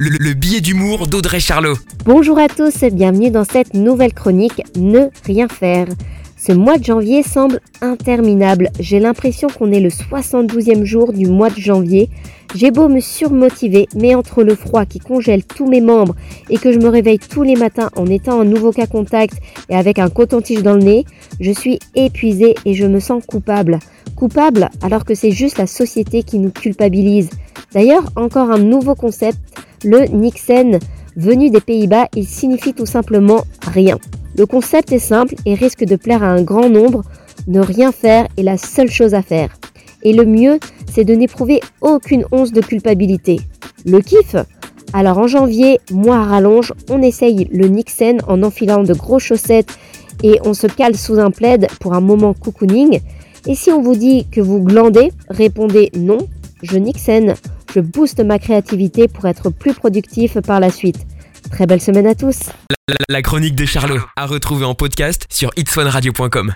le, le billet d'humour d'Audrey Charlot. Bonjour à tous, bienvenue dans cette nouvelle chronique Ne rien faire. Ce mois de janvier semble interminable. J'ai l'impression qu'on est le 72e jour du mois de janvier. J'ai beau me surmotiver, mais entre le froid qui congèle tous mes membres et que je me réveille tous les matins en étant un nouveau cas contact et avec un coton-tige dans le nez, je suis épuisée et je me sens coupable. Coupable alors que c'est juste la société qui nous culpabilise. D'ailleurs, encore un nouveau concept, le Nixen. Venu des Pays-Bas, il signifie tout simplement rien. Le concept est simple et risque de plaire à un grand nombre. Ne rien faire est la seule chose à faire. Et le mieux, c'est de n'éprouver aucune once de culpabilité. Le kiff? Alors en janvier, mois à rallonge, on essaye le Nixen en enfilant de grosses chaussettes et on se cale sous un plaid pour un moment cocooning. Et si on vous dit que vous glandez, répondez non, je Nixen, je booste ma créativité pour être plus productif par la suite. Très belle semaine à tous La, chronique de Charlot, à retrouver en podcast sur itswanradio.com.